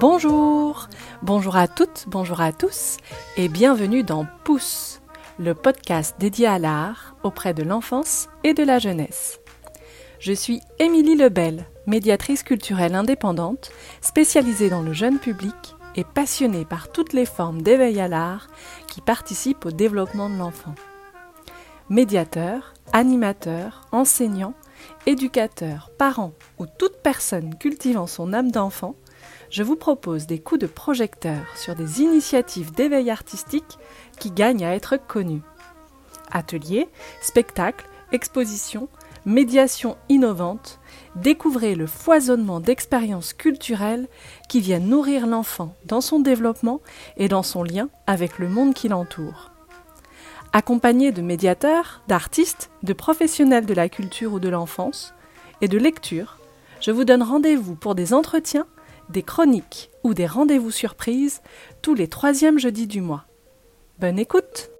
Bonjour, bonjour à toutes, bonjour à tous et bienvenue dans Pouce, le podcast dédié à l'art auprès de l'enfance et de la jeunesse. Je suis Émilie Lebel, médiatrice culturelle indépendante, spécialisée dans le jeune public et passionnée par toutes les formes d'éveil à l'art qui participent au développement de l'enfant. Médiateur, animateur, enseignant, éducateur, parent ou toute personne cultivant son âme d'enfant, je vous propose des coups de projecteur sur des initiatives d'éveil artistique qui gagnent à être connues. Ateliers, spectacles, expositions, médiations innovantes, découvrez le foisonnement d'expériences culturelles qui viennent nourrir l'enfant dans son développement et dans son lien avec le monde qui l'entoure. Accompagné de médiateurs, d'artistes, de professionnels de la culture ou de l'enfance et de lecture, je vous donne rendez-vous pour des entretiens des chroniques ou des rendez-vous surprises tous les troisièmes jeudis du mois. Bonne écoute